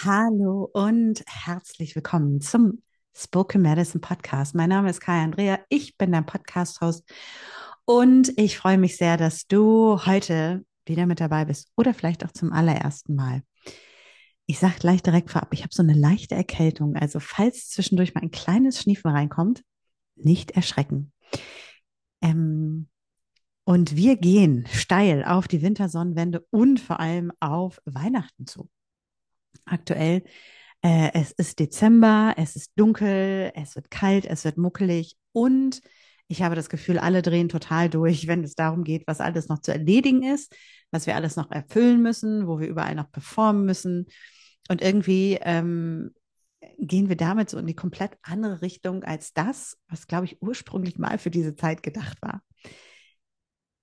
Hallo und herzlich willkommen zum Spoken Medicine Podcast. Mein Name ist Kai Andrea, ich bin dein Podcast-Host und ich freue mich sehr, dass du heute wieder mit dabei bist oder vielleicht auch zum allerersten Mal. Ich sage gleich direkt vorab, ich habe so eine leichte Erkältung, also falls zwischendurch mal ein kleines Schniefen reinkommt, nicht erschrecken. Ähm, und wir gehen steil auf die Wintersonnenwende und vor allem auf Weihnachten zu aktuell. Äh, es ist Dezember, es ist dunkel, es wird kalt, es wird muckelig und ich habe das Gefühl, alle drehen total durch, wenn es darum geht, was alles noch zu erledigen ist, was wir alles noch erfüllen müssen, wo wir überall noch performen müssen. Und irgendwie ähm, gehen wir damit so in die komplett andere Richtung als das, was, glaube ich, ursprünglich mal für diese Zeit gedacht war.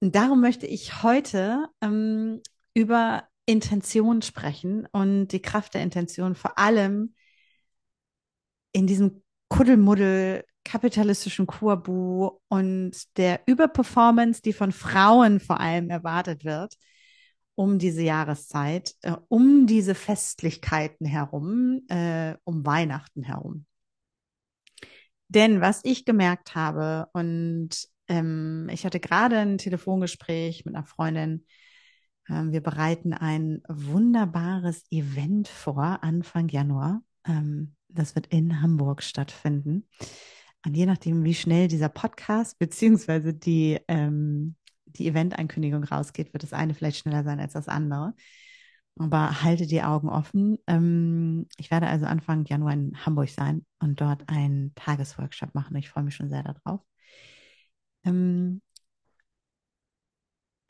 Und darum möchte ich heute ähm, über Intention sprechen und die Kraft der Intention vor allem in diesem Kuddelmuddel kapitalistischen Kurbu und der Überperformance, die von Frauen vor allem erwartet wird, um diese Jahreszeit, äh, um diese Festlichkeiten herum, äh, um Weihnachten herum. Denn was ich gemerkt habe, und ähm, ich hatte gerade ein Telefongespräch mit einer Freundin, wir bereiten ein wunderbares Event vor, Anfang Januar. Ähm, das wird in Hamburg stattfinden. Und je nachdem, wie schnell dieser Podcast beziehungsweise die, ähm, die Event-Ankündigung rausgeht, wird das eine vielleicht schneller sein als das andere. Aber halte die Augen offen. Ähm, ich werde also Anfang Januar in Hamburg sein und dort einen Tagesworkshop machen. Ich freue mich schon sehr darauf. Ähm,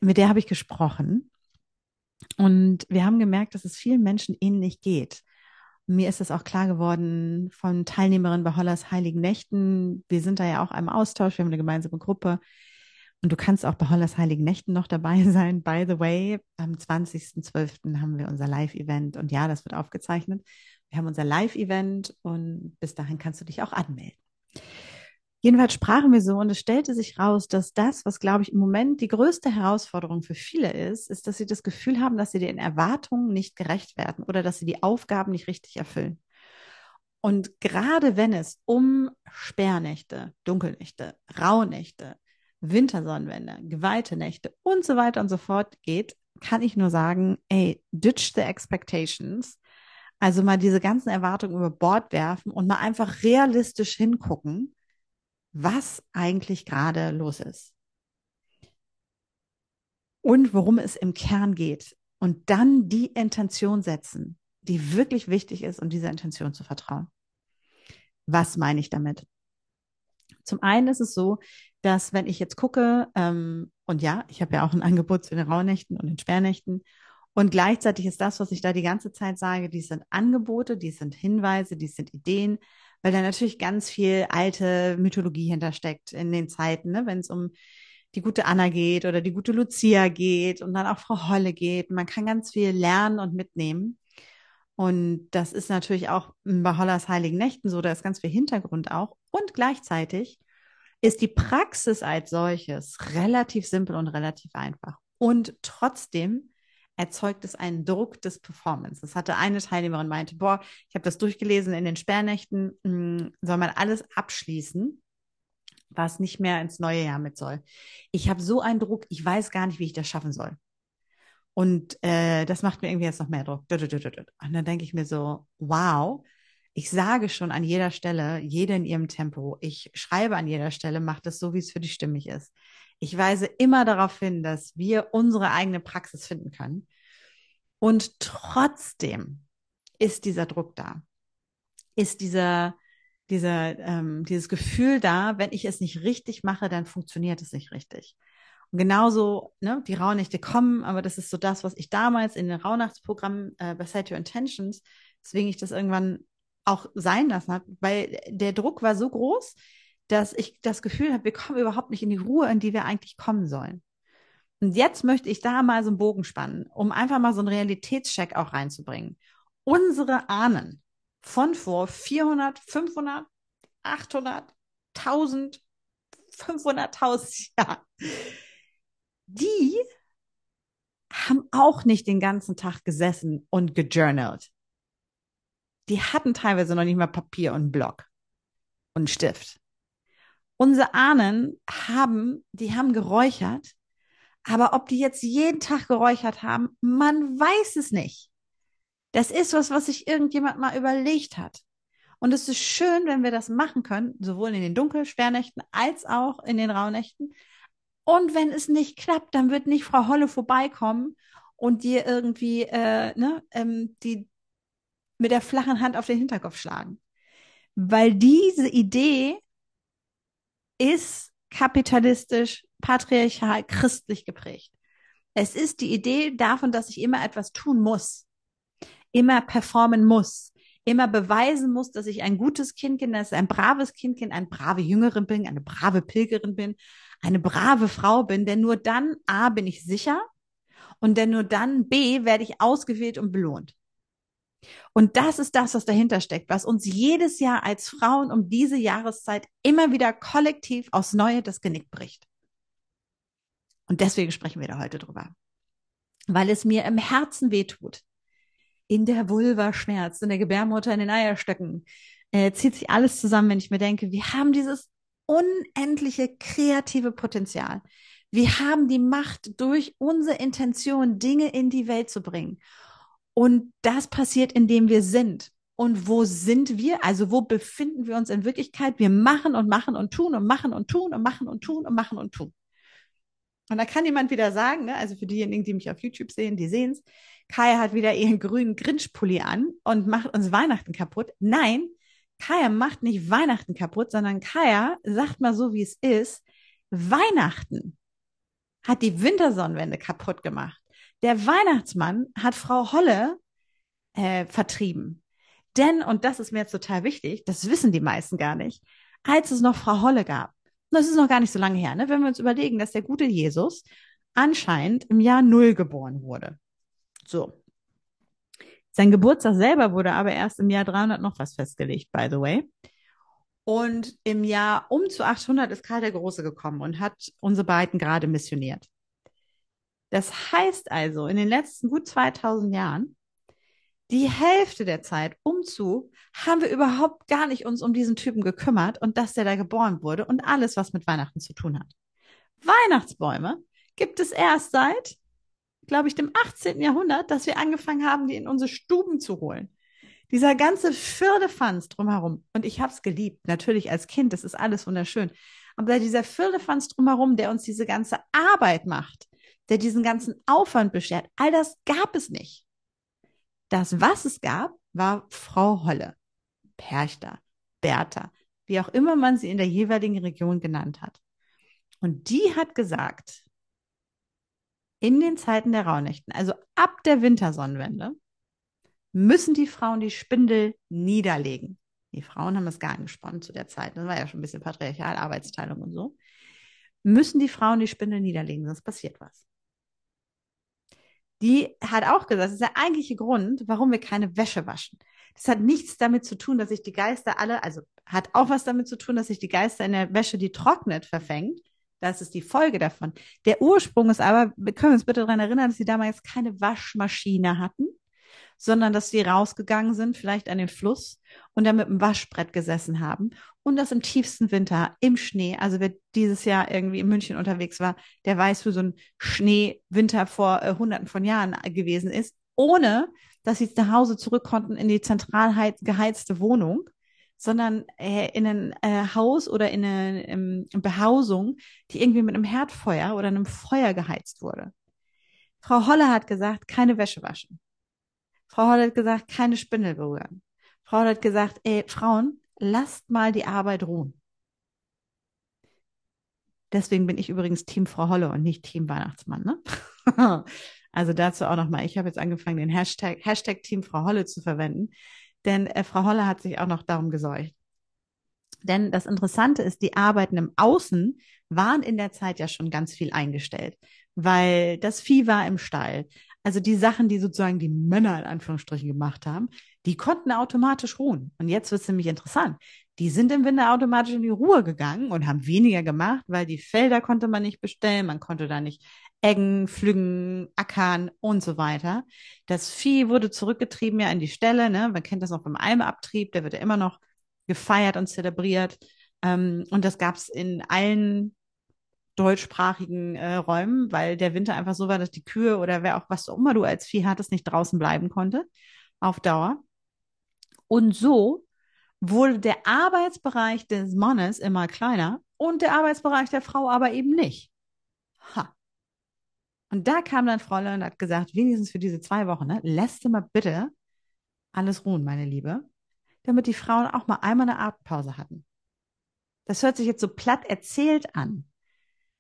mit der habe ich gesprochen und wir haben gemerkt, dass es vielen Menschen ähnlich geht. Mir ist es auch klar geworden von Teilnehmerinnen bei Hollers Heiligen Nächten. Wir sind da ja auch im Austausch, wir haben eine gemeinsame Gruppe. Und du kannst auch bei Hollers Heiligen Nächten noch dabei sein. By the way, am 20.12. haben wir unser Live-Event. Und ja, das wird aufgezeichnet. Wir haben unser Live-Event und bis dahin kannst du dich auch anmelden. Jedenfalls sprachen wir so und es stellte sich raus, dass das, was glaube ich im Moment die größte Herausforderung für viele ist, ist, dass sie das Gefühl haben, dass sie den Erwartungen nicht gerecht werden oder dass sie die Aufgaben nicht richtig erfüllen. Und gerade wenn es um Sperrnächte, Dunkelnächte, Rauhnächte, Wintersonnenwende, geweihte Nächte und so weiter und so fort geht, kann ich nur sagen, ey, ditch the expectations. Also mal diese ganzen Erwartungen über Bord werfen und mal einfach realistisch hingucken was eigentlich gerade los ist und worum es im Kern geht. Und dann die Intention setzen, die wirklich wichtig ist, um dieser Intention zu vertrauen. Was meine ich damit? Zum einen ist es so, dass wenn ich jetzt gucke, ähm, und ja, ich habe ja auch ein Angebot zu den Rauhnächten und den Sperrnächten, und gleichzeitig ist das, was ich da die ganze Zeit sage, die sind Angebote, die sind Hinweise, die sind Ideen, weil da natürlich ganz viel alte Mythologie hintersteckt in den Zeiten, ne? wenn es um die gute Anna geht oder die gute Lucia geht und dann auch Frau Holle geht. Man kann ganz viel lernen und mitnehmen. Und das ist natürlich auch bei Hollers Heiligen Nächten so, da ist ganz viel Hintergrund auch. Und gleichzeitig ist die Praxis als solches relativ simpel und relativ einfach. Und trotzdem erzeugt es einen Druck des Performance. Das hatte eine Teilnehmerin meinte, boah, ich habe das durchgelesen in den Sperrnächten, mh, hm, soll man alles abschließen, was nicht mehr ins neue Jahr mit soll. Ich habe so einen Druck, ich weiß gar nicht, wie ich das schaffen soll. Und äh, das macht mir irgendwie jetzt noch mehr Druck. Und dann denke ich mir so, wow, ich sage schon an jeder Stelle, jede in ihrem Tempo. Ich schreibe an jeder Stelle, macht es so, wie es für dich stimmig ist. Ich weise immer darauf hin, dass wir unsere eigene Praxis finden können. Und trotzdem ist dieser Druck da, ist dieser, dieser, ähm, dieses Gefühl da, wenn ich es nicht richtig mache, dann funktioniert es nicht richtig. Und genauso, ne, die Rauhnächte kommen, aber das ist so das, was ich damals in den Rauhnachtsprogrammen äh, bei Set Your Intentions, deswegen ich das irgendwann auch sein lassen habe, weil der Druck war so groß, dass ich das Gefühl habe, wir kommen überhaupt nicht in die Ruhe, in die wir eigentlich kommen sollen. Und jetzt möchte ich da mal so einen Bogen spannen, um einfach mal so einen Realitätscheck auch reinzubringen. Unsere Ahnen von vor 400, 500, 800, 1000, 500.000 Jahren, die haben auch nicht den ganzen Tag gesessen und gejournalt. die hatten teilweise noch nicht mal Papier und Block und Stift. Unsere Ahnen haben, die haben geräuchert, aber ob die jetzt jeden Tag geräuchert haben, man weiß es nicht. Das ist was, was sich irgendjemand mal überlegt hat. Und es ist schön, wenn wir das machen können, sowohl in den Dunkelschwernächten als auch in den Rauhnächten. Und wenn es nicht klappt, dann wird nicht Frau Holle vorbeikommen und dir irgendwie äh, ne, ähm, die mit der flachen Hand auf den Hinterkopf schlagen. Weil diese Idee ist kapitalistisch, patriarchal, christlich geprägt. Es ist die Idee davon, dass ich immer etwas tun muss, immer performen muss, immer beweisen muss, dass ich ein gutes Kind bin, dass ich ein braves Kind bin, eine brave Jüngerin bin, eine brave Pilgerin bin, eine brave Frau bin, denn nur dann A bin ich sicher und denn nur dann B werde ich ausgewählt und belohnt. Und das ist das, was dahinter steckt, was uns jedes Jahr als Frauen um diese Jahreszeit immer wieder kollektiv aufs Neue das Genick bricht. Und deswegen sprechen wir da heute drüber. Weil es mir im Herzen wehtut. In der Vulva schmerzt, in der Gebärmutter, in den Eierstöcken. Äh, zieht sich alles zusammen, wenn ich mir denke, wir haben dieses unendliche kreative Potenzial. Wir haben die Macht, durch unsere Intention Dinge in die Welt zu bringen. Und das passiert, indem wir sind. Und wo sind wir? Also wo befinden wir uns in Wirklichkeit? Wir machen und machen und tun und machen und tun und machen und tun und machen und tun. Und da kann jemand wieder sagen, ne, also für diejenigen, die mich auf YouTube sehen, die sehen es, Kaya hat wieder ihren grünen Grinchpulli an und macht uns Weihnachten kaputt. Nein, Kaya macht nicht Weihnachten kaputt, sondern Kaya sagt mal so, wie es ist, Weihnachten hat die Wintersonnenwende kaputt gemacht. Der Weihnachtsmann hat Frau Holle äh, vertrieben. Denn, und das ist mir jetzt total wichtig, das wissen die meisten gar nicht, als es noch Frau Holle gab, das ist noch gar nicht so lange her, ne? wenn wir uns überlegen, dass der gute Jesus anscheinend im Jahr Null geboren wurde. So. Sein Geburtstag selber wurde aber erst im Jahr 300 noch was festgelegt, by the way. Und im Jahr um zu 800 ist Karl der Große gekommen und hat unsere beiden gerade missioniert. Das heißt also, in den letzten gut 2000 Jahren, die Hälfte der Zeit umzu, haben wir überhaupt gar nicht uns um diesen Typen gekümmert und dass der da geboren wurde und alles, was mit Weihnachten zu tun hat. Weihnachtsbäume gibt es erst seit, glaube ich, dem 18. Jahrhundert, dass wir angefangen haben, die in unsere Stuben zu holen. Dieser ganze Firlefanz drumherum. Und ich habe es geliebt, natürlich als Kind, das ist alles wunderschön. Aber dieser Firlefanz drumherum, der uns diese ganze Arbeit macht, der diesen ganzen Aufwand beschert, all das gab es nicht. Das, was es gab, war Frau Holle, Perchter, Bertha, wie auch immer man sie in der jeweiligen Region genannt hat. Und die hat gesagt, in den Zeiten der Rauhnächten, also ab der Wintersonnenwende, müssen die Frauen die Spindel niederlegen. Die Frauen haben das gar nicht gesponnen zu der Zeit. Das war ja schon ein bisschen patriarchal, Arbeitsteilung und so. Müssen die Frauen die Spindel niederlegen, sonst passiert was die hat auch gesagt, das ist der eigentliche Grund, warum wir keine Wäsche waschen. Das hat nichts damit zu tun, dass sich die Geister alle, also hat auch was damit zu tun, dass sich die Geister in der Wäsche, die trocknet, verfängt. Das ist die Folge davon. Der Ursprung ist aber, wir können uns bitte daran erinnern, dass sie damals keine Waschmaschine hatten, sondern dass sie rausgegangen sind, vielleicht an den Fluss und dann mit dem Waschbrett gesessen haben und das im tiefsten Winter im Schnee. Also wer dieses Jahr irgendwie in München unterwegs war, der weiß, wie so ein Schneewinter vor äh, hunderten von Jahren gewesen ist, ohne dass sie nach Hause zurück konnten in die zentral geheizte Wohnung, sondern äh, in ein äh, Haus oder in eine ähm, Behausung, die irgendwie mit einem Herdfeuer oder einem Feuer geheizt wurde. Frau Holle hat gesagt, keine Wäsche waschen. Frau Holle hat gesagt, keine Spindel berühren. Frau Holle hat gesagt, ey, Frauen, lasst mal die Arbeit ruhen. Deswegen bin ich übrigens Team Frau Holle und nicht Team Weihnachtsmann. Ne? also dazu auch nochmal. Ich habe jetzt angefangen, den Hashtag, Hashtag Team Frau Holle zu verwenden, denn äh, Frau Holle hat sich auch noch darum gesorgt. Denn das Interessante ist, die Arbeiten im Außen waren in der Zeit ja schon ganz viel eingestellt, weil das Vieh war im Stall. Also die Sachen, die sozusagen die Männer in Anführungsstrichen gemacht haben, die konnten automatisch ruhen. Und jetzt wird es nämlich interessant. Die sind im Winter automatisch in die Ruhe gegangen und haben weniger gemacht, weil die Felder konnte man nicht bestellen, man konnte da nicht eggen, pflügen, ackern und so weiter. Das Vieh wurde zurückgetrieben ja in die Ställe, ne? Man kennt das noch beim Almabtrieb, der wird ja immer noch gefeiert und zelebriert. Ähm, und das gab es in allen deutschsprachigen äh, Räumen, weil der Winter einfach so war, dass die Kühe oder wer auch was auch immer du als Vieh hattest, nicht draußen bleiben konnte auf Dauer. Und so wurde der Arbeitsbereich des Mannes immer kleiner und der Arbeitsbereich der Frau aber eben nicht. Ha. Und da kam dann Fräulein und hat gesagt, wenigstens für diese zwei Wochen, ne, lässt du mal bitte alles ruhen, meine Liebe, damit die Frauen auch mal einmal eine Atempause hatten. Das hört sich jetzt so platt erzählt an.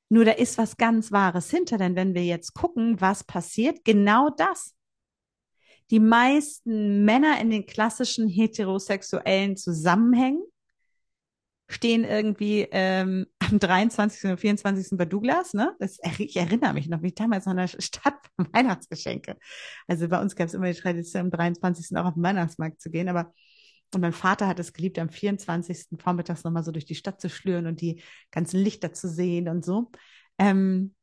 Nur da ist was ganz Wahres hinter, denn wenn wir jetzt gucken, was passiert, genau das. Die meisten Männer in den klassischen heterosexuellen Zusammenhängen stehen irgendwie ähm, am 23. und 24. bei Douglas. Ne? Das, ich erinnere mich noch, wie damals noch in der Stadt Weihnachtsgeschenke. Also bei uns gab es immer die Tradition, am 23. auch auf den Weihnachtsmarkt zu gehen, aber und mein Vater hat es geliebt, am 24. vormittags nochmal so durch die Stadt zu schlüren und die ganzen Lichter zu sehen und so. Ähm,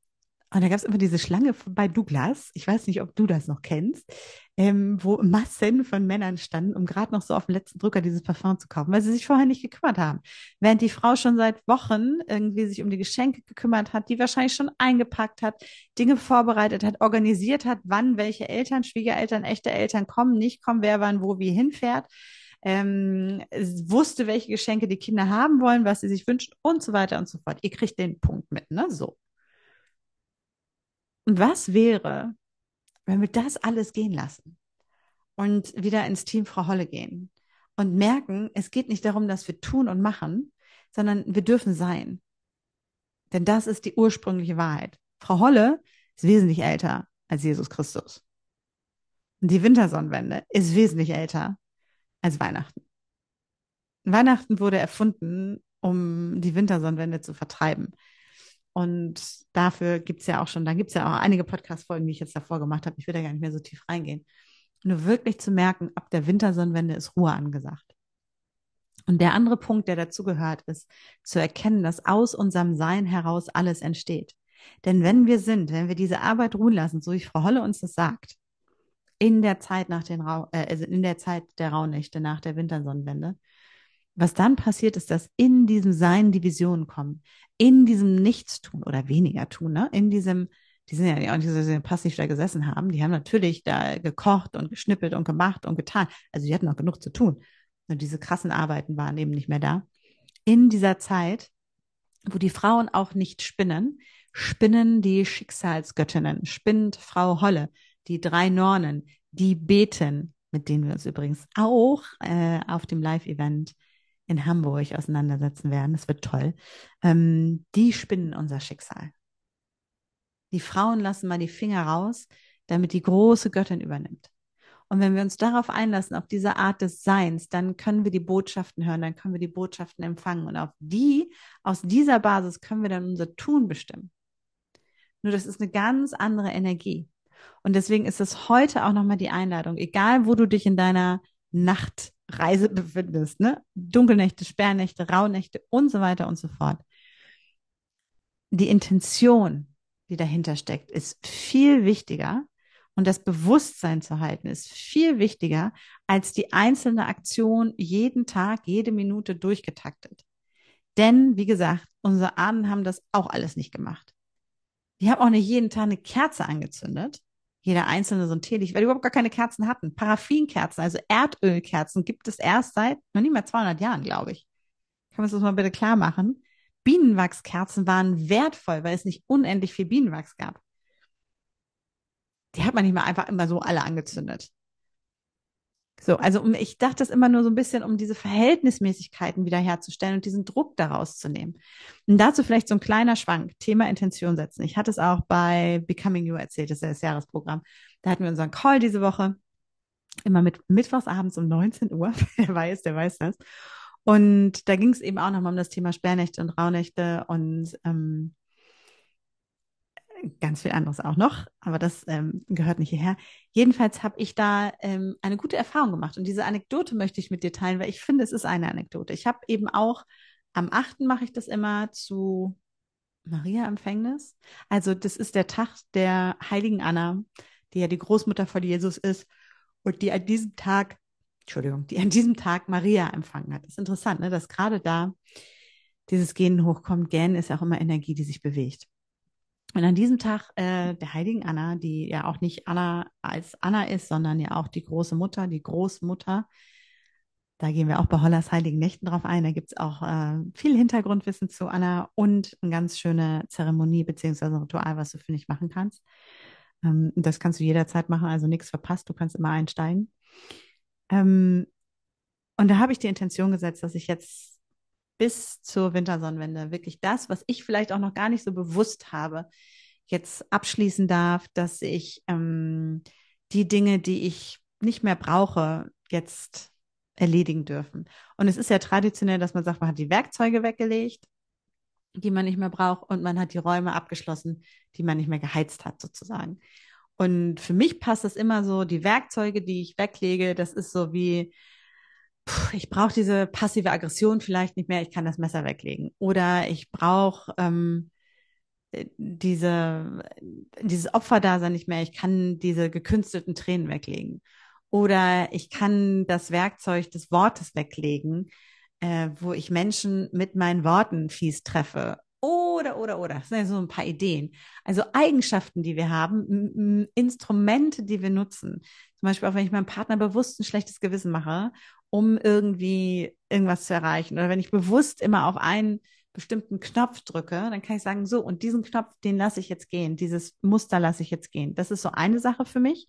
und da gab es immer diese Schlange bei Douglas, ich weiß nicht, ob du das noch kennst, ähm, wo Massen von Männern standen, um gerade noch so auf den letzten Drücker dieses Parfum zu kaufen, weil sie sich vorher nicht gekümmert haben. Während die Frau schon seit Wochen irgendwie sich um die Geschenke gekümmert hat, die wahrscheinlich schon eingepackt hat, Dinge vorbereitet hat, organisiert hat, wann welche Eltern, Schwiegereltern, echte Eltern kommen, nicht kommen, wer wann wo wie hinfährt ähm, wusste, welche Geschenke die Kinder haben wollen, was sie sich wünschen und so weiter und so fort. Ihr kriegt den Punkt mit, ne? So. Und was wäre, wenn wir das alles gehen lassen und wieder ins Team Frau Holle gehen und merken, es geht nicht darum, dass wir tun und machen, sondern wir dürfen sein. Denn das ist die ursprüngliche Wahrheit. Frau Holle ist wesentlich älter als Jesus Christus. Und die Wintersonnenwende ist wesentlich älter als Weihnachten. Weihnachten wurde erfunden, um die Wintersonnenwende zu vertreiben. Und dafür gibt es ja auch schon, da gibt es ja auch einige Podcast-Folgen, die ich jetzt davor gemacht habe. Ich will da gar nicht mehr so tief reingehen. Nur wirklich zu merken, ab der Wintersonnenwende ist Ruhe angesagt. Und der andere Punkt, der dazu gehört, ist zu erkennen, dass aus unserem Sein heraus alles entsteht. Denn wenn wir sind, wenn wir diese Arbeit ruhen lassen, so wie Frau Holle uns das sagt, in der Zeit nach den Rau äh, also in der Zeit der Rauhnächte nach der Wintersonnenwende. Was dann passiert, ist, dass in diesem Sein die Visionen kommen, in diesem Nichtstun oder weniger tun, ne? in diesem, die sind ja auch nicht so, passiv da gesessen haben, die haben natürlich da gekocht und geschnippelt und gemacht und getan. Also die hatten noch genug zu tun. Nur diese krassen Arbeiten waren eben nicht mehr da. In dieser Zeit, wo die Frauen auch nicht spinnen, spinnen die Schicksalsgöttinnen, spinnt Frau Holle, die drei Nornen, die beten, mit denen wir uns übrigens auch äh, auf dem Live-Event in Hamburg auseinandersetzen werden. Das wird toll. Ähm, die spinnen unser Schicksal. Die Frauen lassen mal die Finger raus, damit die große Göttin übernimmt. Und wenn wir uns darauf einlassen, auf diese Art des Seins, dann können wir die Botschaften hören, dann können wir die Botschaften empfangen. Und auf die, aus dieser Basis können wir dann unser Tun bestimmen. Nur das ist eine ganz andere Energie. Und deswegen ist es heute auch nochmal die Einladung, egal wo du dich in deiner Nachtreise befindest, ne? Dunkelnächte, Sperrnächte, Rauhnächte und so weiter und so fort. Die Intention, die dahinter steckt, ist viel wichtiger und das Bewusstsein zu halten ist viel wichtiger als die einzelne Aktion jeden Tag, jede Minute durchgetaktet. Denn, wie gesagt, unsere Ahnen haben das auch alles nicht gemacht. Die haben auch nicht jeden Tag eine Kerze angezündet, jeder einzelne so ein Teelicht, weil die überhaupt gar keine Kerzen hatten. Paraffinkerzen, also Erdölkerzen, gibt es erst seit noch nicht mal 200 Jahren, glaube ich. Kann man das mal bitte klar machen? Bienenwachskerzen waren wertvoll, weil es nicht unendlich viel Bienenwachs gab. Die hat man nicht mal einfach immer so alle angezündet. So, also um, ich dachte das immer nur so ein bisschen, um diese Verhältnismäßigkeiten wiederherzustellen und diesen Druck daraus zu nehmen. Und dazu vielleicht so ein kleiner Schwank, Thema Intention setzen. Ich hatte es auch bei Becoming You erzählt, das ist ja das Jahresprogramm. Da hatten wir unseren Call diese Woche, immer mit mittwochs abends um 19 Uhr. der weiß, der weiß das. Und da ging es eben auch nochmal um das Thema Sperrnächte und Rauhnächte und ähm, ganz viel anderes auch noch, aber das ähm, gehört nicht hierher. Jedenfalls habe ich da ähm, eine gute Erfahrung gemacht und diese Anekdote möchte ich mit dir teilen, weil ich finde, es ist eine Anekdote. Ich habe eben auch am 8. mache ich das immer zu Maria-Empfängnis. Also das ist der Tag der heiligen Anna, die ja die Großmutter von Jesus ist und die an diesem Tag, Entschuldigung, die an diesem Tag Maria empfangen hat. Das ist interessant, ne, dass gerade da dieses Genen hochkommt. Gen ist auch immer Energie, die sich bewegt. Und an diesem Tag äh, der heiligen Anna, die ja auch nicht Anna als Anna ist, sondern ja auch die große Mutter, die Großmutter, da gehen wir auch bei Hollers Heiligen Nächten drauf ein. Da gibt es auch äh, viel Hintergrundwissen zu Anna und eine ganz schöne Zeremonie beziehungsweise Ritual, was du für dich machen kannst. Ähm, das kannst du jederzeit machen, also nichts verpasst, du kannst immer einsteigen. Ähm, und da habe ich die Intention gesetzt, dass ich jetzt bis zur Wintersonnenwende wirklich das, was ich vielleicht auch noch gar nicht so bewusst habe, jetzt abschließen darf, dass ich ähm, die Dinge, die ich nicht mehr brauche, jetzt erledigen dürfen. Und es ist ja traditionell, dass man sagt, man hat die Werkzeuge weggelegt, die man nicht mehr braucht, und man hat die Räume abgeschlossen, die man nicht mehr geheizt hat, sozusagen. Und für mich passt das immer so, die Werkzeuge, die ich weglege, das ist so wie, ich brauche diese passive Aggression vielleicht nicht mehr, ich kann das Messer weglegen. Oder ich brauche ähm, diese, dieses Opferdasein nicht mehr, ich kann diese gekünstelten Tränen weglegen. Oder ich kann das Werkzeug des Wortes weglegen, äh, wo ich Menschen mit meinen Worten fies treffe. Oder, oder, oder. Das sind ja so ein paar Ideen. Also Eigenschaften, die wir haben, Instrumente, die wir nutzen. Zum Beispiel auch, wenn ich meinem Partner bewusst ein schlechtes Gewissen mache, um irgendwie irgendwas zu erreichen. Oder wenn ich bewusst immer auf einen bestimmten Knopf drücke, dann kann ich sagen, so, und diesen Knopf, den lasse ich jetzt gehen, dieses Muster lasse ich jetzt gehen. Das ist so eine Sache für mich.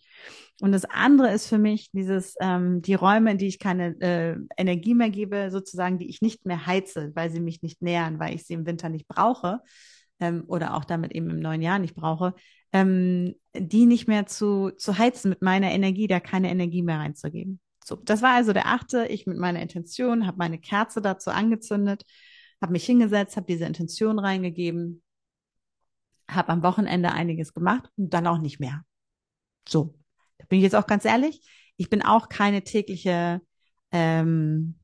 Und das andere ist für mich dieses, ähm, die Räume, in die ich keine äh, Energie mehr gebe, sozusagen, die ich nicht mehr heize, weil sie mich nicht nähern, weil ich sie im Winter nicht brauche ähm, oder auch damit eben im neuen Jahr nicht brauche, ähm, die nicht mehr zu, zu heizen mit meiner Energie, da keine Energie mehr reinzugeben. So, das war also der achte. Ich mit meiner Intention habe meine Kerze dazu angezündet habe mich hingesetzt, habe diese Intention reingegeben, habe am Wochenende einiges gemacht und dann auch nicht mehr. So, da bin ich jetzt auch ganz ehrlich. Ich bin auch keine tägliche ähm,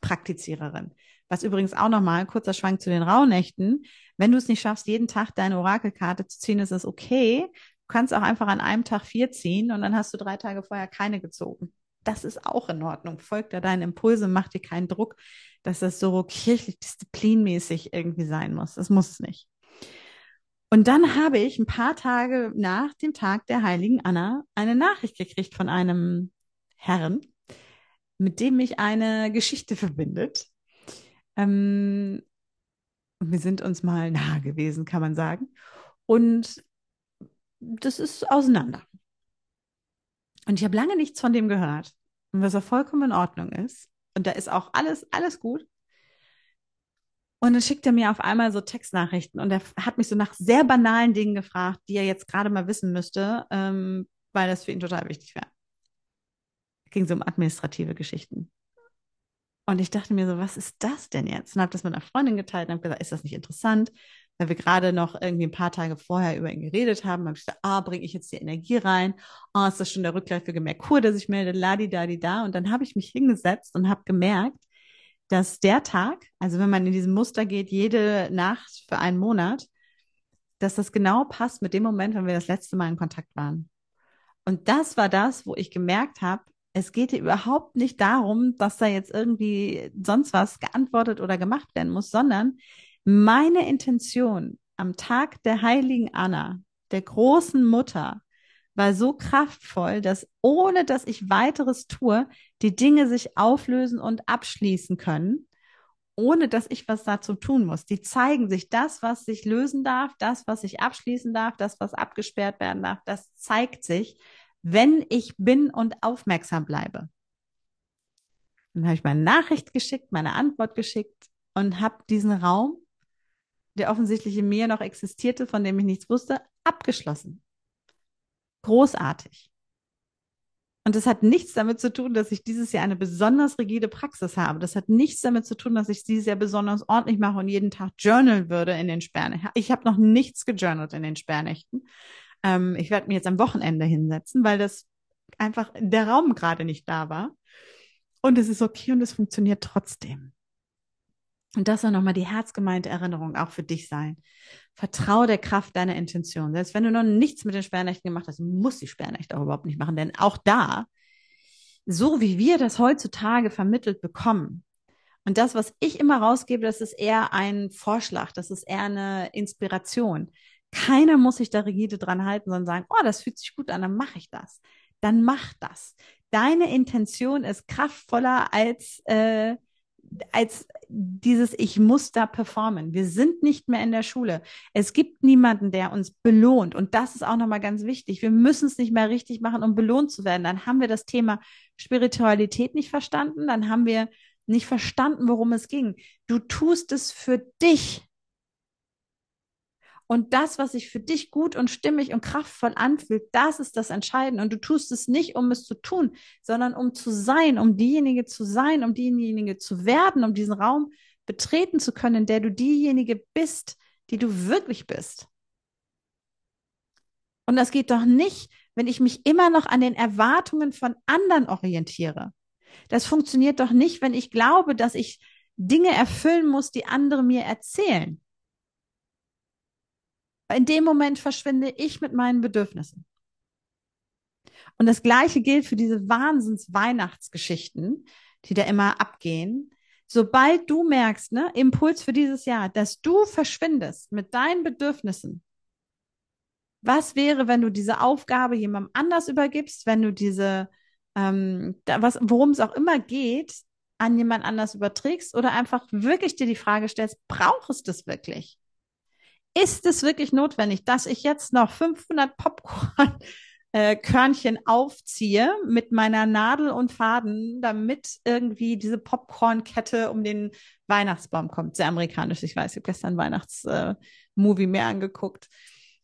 Praktiziererin. Was übrigens auch nochmal, kurzer Schwank zu den Rauhnächten. Wenn du es nicht schaffst, jeden Tag deine Orakelkarte zu ziehen, ist es okay. Du kannst auch einfach an einem Tag vier ziehen und dann hast du drei Tage vorher keine gezogen. Das ist auch in Ordnung. Folgt da deinen Impulse, mach dir keinen Druck dass das so kirchlich disziplinmäßig irgendwie sein muss. Das muss es nicht. Und dann habe ich ein paar Tage nach dem Tag der heiligen Anna eine Nachricht gekriegt von einem Herrn, mit dem mich eine Geschichte verbindet. Ähm, wir sind uns mal nahe gewesen, kann man sagen. Und das ist auseinander. Und ich habe lange nichts von dem gehört. Und was auch vollkommen in Ordnung ist. Und da ist auch alles, alles gut. Und dann schickt er mir auf einmal so Textnachrichten und er hat mich so nach sehr banalen Dingen gefragt, die er jetzt gerade mal wissen müsste, ähm, weil das für ihn total wichtig wäre. Ging so um administrative Geschichten. Und ich dachte mir so, was ist das denn jetzt? Und habe das mit einer Freundin geteilt und habe gesagt, ist das nicht interessant? Weil wir gerade noch irgendwie ein paar Tage vorher über ihn geredet haben, habe ich gesagt, ah, bringe ich jetzt die Energie rein? Ah, ist das schon der rückläufige Merkur, der sich meldet? Ladi, dadi, da. Und dann habe ich mich hingesetzt und habe gemerkt, dass der Tag, also wenn man in diesem Muster geht, jede Nacht für einen Monat, dass das genau passt mit dem Moment, wenn wir das letzte Mal in Kontakt waren. Und das war das, wo ich gemerkt habe, es geht hier überhaupt nicht darum, dass da jetzt irgendwie sonst was geantwortet oder gemacht werden muss, sondern meine Intention am Tag der heiligen Anna, der großen Mutter, war so kraftvoll, dass ohne dass ich weiteres tue, die Dinge sich auflösen und abschließen können, ohne dass ich was dazu tun muss. Die zeigen sich das, was sich lösen darf, das, was sich abschließen darf, das, was abgesperrt werden darf, das zeigt sich, wenn ich bin und aufmerksam bleibe. Dann habe ich meine Nachricht geschickt, meine Antwort geschickt und habe diesen Raum der offensichtlich in mir noch existierte, von dem ich nichts wusste, abgeschlossen. Großartig. Und das hat nichts damit zu tun, dass ich dieses Jahr eine besonders rigide Praxis habe. Das hat nichts damit zu tun, dass ich dieses Jahr besonders ordentlich mache und jeden Tag journalen würde in den Sperrnächten. Ich habe noch nichts gejournalt in den Sperrnächten. Ähm, ich werde mir jetzt am Wochenende hinsetzen, weil das einfach der Raum gerade nicht da war. Und es ist okay und es funktioniert trotzdem. Und das soll nochmal die herzgemeinte Erinnerung auch für dich sein. Vertraue der Kraft deiner Intention. Selbst wenn du noch nichts mit den Sperrnächten gemacht hast, musst die Sperrnächte auch überhaupt nicht machen. Denn auch da, so wie wir das heutzutage vermittelt bekommen, und das, was ich immer rausgebe, das ist eher ein Vorschlag, das ist eher eine Inspiration. Keiner muss sich da rigide dran halten, sondern sagen, oh, das fühlt sich gut an, dann mache ich das. Dann mach das. Deine Intention ist kraftvoller als äh, als dieses Ich muss da performen. Wir sind nicht mehr in der Schule. Es gibt niemanden, der uns belohnt. Und das ist auch nochmal ganz wichtig. Wir müssen es nicht mehr richtig machen, um belohnt zu werden. Dann haben wir das Thema Spiritualität nicht verstanden. Dann haben wir nicht verstanden, worum es ging. Du tust es für dich. Und das, was sich für dich gut und stimmig und kraftvoll anfühlt, das ist das Entscheidende. Und du tust es nicht, um es zu tun, sondern um zu sein, um diejenige zu sein, um diejenige zu werden, um diesen Raum betreten zu können, in der du diejenige bist, die du wirklich bist. Und das geht doch nicht, wenn ich mich immer noch an den Erwartungen von anderen orientiere. Das funktioniert doch nicht, wenn ich glaube, dass ich Dinge erfüllen muss, die andere mir erzählen in dem Moment verschwinde ich mit meinen Bedürfnissen. Und das Gleiche gilt für diese Wahnsinns-Weihnachtsgeschichten, die da immer abgehen. Sobald du merkst, ne, Impuls für dieses Jahr, dass du verschwindest mit deinen Bedürfnissen, was wäre, wenn du diese Aufgabe jemandem anders übergibst, wenn du diese, ähm, was, worum es auch immer geht, an jemand anders überträgst oder einfach wirklich dir die Frage stellst, brauchst du es wirklich? Ist es wirklich notwendig, dass ich jetzt noch 500 Popcorn äh, Körnchen aufziehe mit meiner Nadel und Faden, damit irgendwie diese Popcornkette um den Weihnachtsbaum kommt. Sehr amerikanisch, ich weiß, ich habe gestern Weihnachtsmovie äh, mehr angeguckt,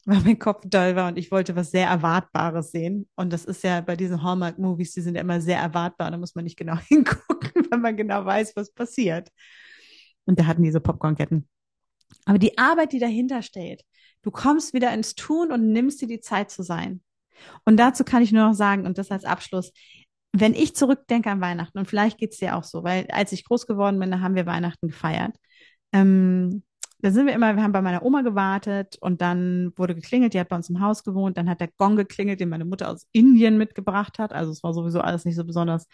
weil mein Kopf doll war und ich wollte was sehr Erwartbares sehen. Und das ist ja bei diesen Hallmark-Movies, die sind ja immer sehr erwartbar. Da muss man nicht genau hingucken, wenn man genau weiß, was passiert. Und da hatten diese Popcornketten aber die Arbeit, die dahinter steht, du kommst wieder ins Tun und nimmst dir die Zeit zu sein. Und dazu kann ich nur noch sagen, und das als Abschluss, wenn ich zurückdenke an Weihnachten, und vielleicht geht's dir auch so, weil als ich groß geworden bin, da haben wir Weihnachten gefeiert. Ähm, da sind wir immer, wir haben bei meiner Oma gewartet und dann wurde geklingelt, die hat bei uns im Haus gewohnt, dann hat der Gong geklingelt, den meine Mutter aus Indien mitgebracht hat. Also es war sowieso alles nicht so besonders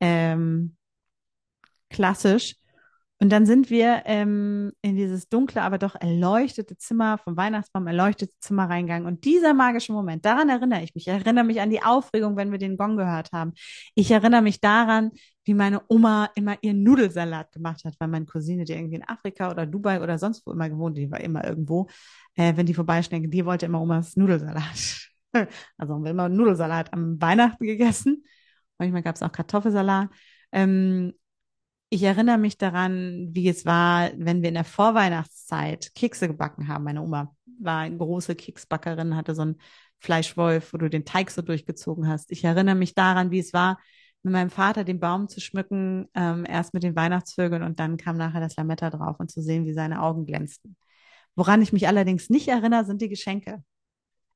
ähm, klassisch. Und dann sind wir ähm, in dieses dunkle, aber doch erleuchtete Zimmer, vom Weihnachtsbaum erleuchtete Zimmer reingegangen. Und dieser magische Moment, daran erinnere ich mich. Ich erinnere mich an die Aufregung, wenn wir den Gong gehört haben. Ich erinnere mich daran, wie meine Oma immer ihren Nudelsalat gemacht hat, weil meine Cousine, die irgendwie in Afrika oder Dubai oder sonst wo immer gewohnt, die war immer irgendwo, äh, wenn die vorbeischnecken, die wollte immer Omas Nudelsalat. also haben wir immer Nudelsalat am Weihnachten gegessen. Manchmal gab es auch Kartoffelsalat. Ähm, ich erinnere mich daran, wie es war, wenn wir in der Vorweihnachtszeit Kekse gebacken haben. Meine Oma war eine große Keksbackerin, hatte so einen Fleischwolf, wo du den Teig so durchgezogen hast. Ich erinnere mich daran, wie es war, mit meinem Vater den Baum zu schmücken, ähm, erst mit den Weihnachtsvögeln und dann kam nachher das Lametta drauf und zu sehen, wie seine Augen glänzten. Woran ich mich allerdings nicht erinnere, sind die Geschenke.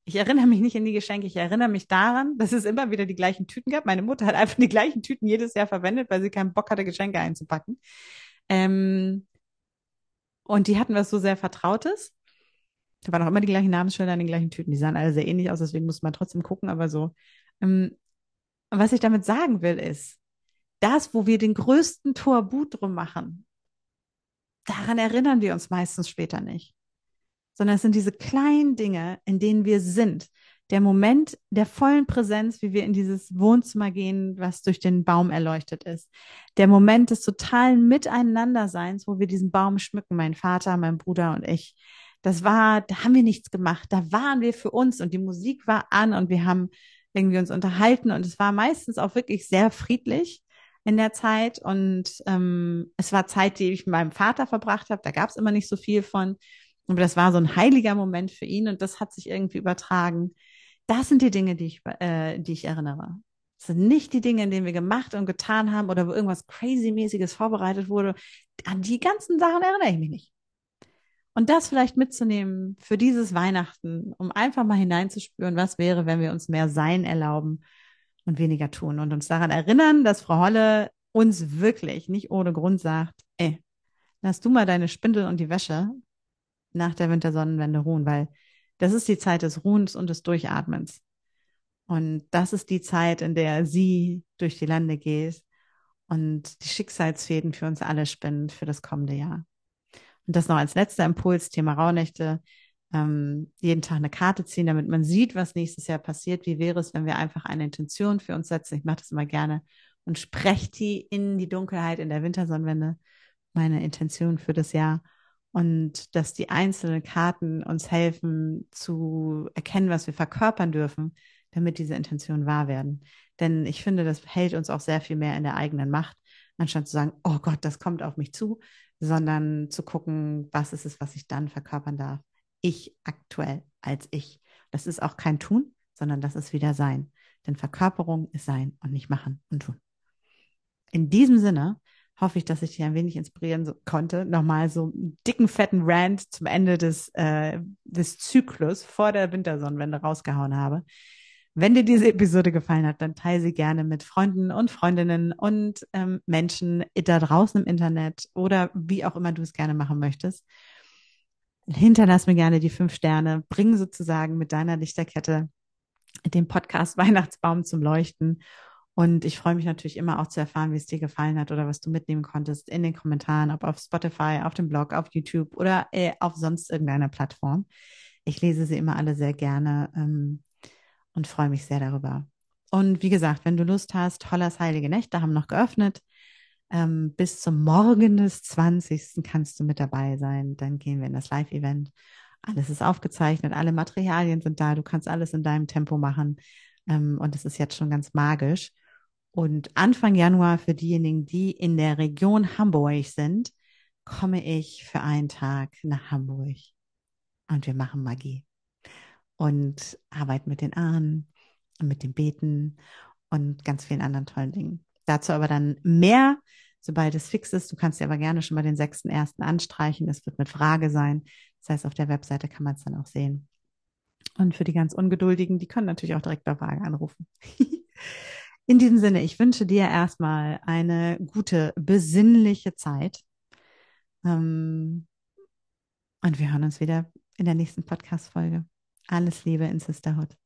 Ich erinnere mich nicht an die Geschenke. Ich erinnere mich daran, dass es immer wieder die gleichen Tüten gab. Meine Mutter hat einfach die gleichen Tüten jedes Jahr verwendet, weil sie keinen Bock hatte, Geschenke einzupacken. Ähm, und die hatten was so sehr Vertrautes. Da waren auch immer die gleichen Namensschilder an den gleichen Tüten. Die sahen alle sehr ähnlich aus, deswegen musste man trotzdem gucken, aber so. Ähm, was ich damit sagen will, ist, das, wo wir den größten Torbut drum machen, daran erinnern wir uns meistens später nicht sondern es sind diese kleinen Dinge, in denen wir sind. Der Moment der vollen Präsenz, wie wir in dieses Wohnzimmer gehen, was durch den Baum erleuchtet ist. Der Moment des totalen Miteinanderseins, wo wir diesen Baum schmücken, mein Vater, mein Bruder und ich. Das war, da haben wir nichts gemacht. Da waren wir für uns und die Musik war an und wir haben irgendwie uns unterhalten und es war meistens auch wirklich sehr friedlich in der Zeit und ähm, es war Zeit, die ich mit meinem Vater verbracht habe. Da gab es immer nicht so viel von. Aber das war so ein heiliger Moment für ihn und das hat sich irgendwie übertragen. Das sind die Dinge, die ich, äh, die ich erinnere. Das sind nicht die Dinge, in denen wir gemacht und getan haben oder wo irgendwas crazy-mäßiges vorbereitet wurde. An die ganzen Sachen erinnere ich mich nicht. Und das vielleicht mitzunehmen für dieses Weihnachten, um einfach mal hineinzuspüren, was wäre, wenn wir uns mehr Sein erlauben und weniger tun und uns daran erinnern, dass Frau Holle uns wirklich nicht ohne Grund sagt, ey, lass du mal deine Spindel und die Wäsche nach der Wintersonnenwende ruhen, weil das ist die Zeit des Ruhens und des Durchatmens. Und das ist die Zeit, in der sie durch die Lande geht und die Schicksalsfäden für uns alle spinnt für das kommende Jahr. Und das noch als letzter Impuls, Thema Rauhnächte. Ähm, jeden Tag eine Karte ziehen, damit man sieht, was nächstes Jahr passiert. Wie wäre es, wenn wir einfach eine Intention für uns setzen? Ich mache das immer gerne und spreche die in die Dunkelheit in der Wintersonnenwende. Meine Intention für das Jahr. Und dass die einzelnen Karten uns helfen zu erkennen, was wir verkörpern dürfen, damit diese Intentionen wahr werden. Denn ich finde, das hält uns auch sehr viel mehr in der eigenen Macht, anstatt zu sagen, oh Gott, das kommt auf mich zu, sondern zu gucken, was ist es, was ich dann verkörpern darf. Ich aktuell als ich. Das ist auch kein Tun, sondern das ist wieder Sein. Denn Verkörperung ist Sein und nicht Machen und Tun. In diesem Sinne hoffe ich, dass ich dich ein wenig inspirieren so, konnte. Nochmal so einen dicken, fetten Rant zum Ende des, äh, des Zyklus vor der Wintersonnenwende rausgehauen habe. Wenn dir diese Episode gefallen hat, dann teile sie gerne mit Freunden und Freundinnen und ähm, Menschen da draußen im Internet oder wie auch immer du es gerne machen möchtest. Hinterlass mir gerne die fünf Sterne, bring sozusagen mit deiner Lichterkette den Podcast Weihnachtsbaum zum Leuchten. Und ich freue mich natürlich immer auch zu erfahren, wie es dir gefallen hat oder was du mitnehmen konntest in den Kommentaren, ob auf Spotify, auf dem Blog, auf YouTube oder äh, auf sonst irgendeiner Plattform. Ich lese sie immer alle sehr gerne. Ähm, und freue mich sehr darüber. Und wie gesagt, wenn du Lust hast, Hollers Heilige Nächte haben noch geöffnet. Ähm, bis zum Morgen des 20. kannst du mit dabei sein. Dann gehen wir in das Live-Event. Alles ist aufgezeichnet, alle Materialien sind da. Du kannst alles in deinem Tempo machen. Ähm, und es ist jetzt schon ganz magisch. Und Anfang Januar für diejenigen, die in der Region Hamburg sind, komme ich für einen Tag nach Hamburg. Und wir machen Magie und arbeiten mit den Ahnen und mit dem Beten und ganz vielen anderen tollen Dingen. Dazu aber dann mehr, sobald es fix ist. Du kannst dir aber gerne schon mal den 6.1. anstreichen. Es wird mit Frage sein. Das heißt, auf der Webseite kann man es dann auch sehen. Und für die ganz Ungeduldigen, die können natürlich auch direkt bei Frage anrufen. In diesem Sinne, ich wünsche dir erstmal eine gute, besinnliche Zeit. Ähm, und wir hören uns wieder in der nächsten Podcast-Folge. Alles Liebe in Sisterhood.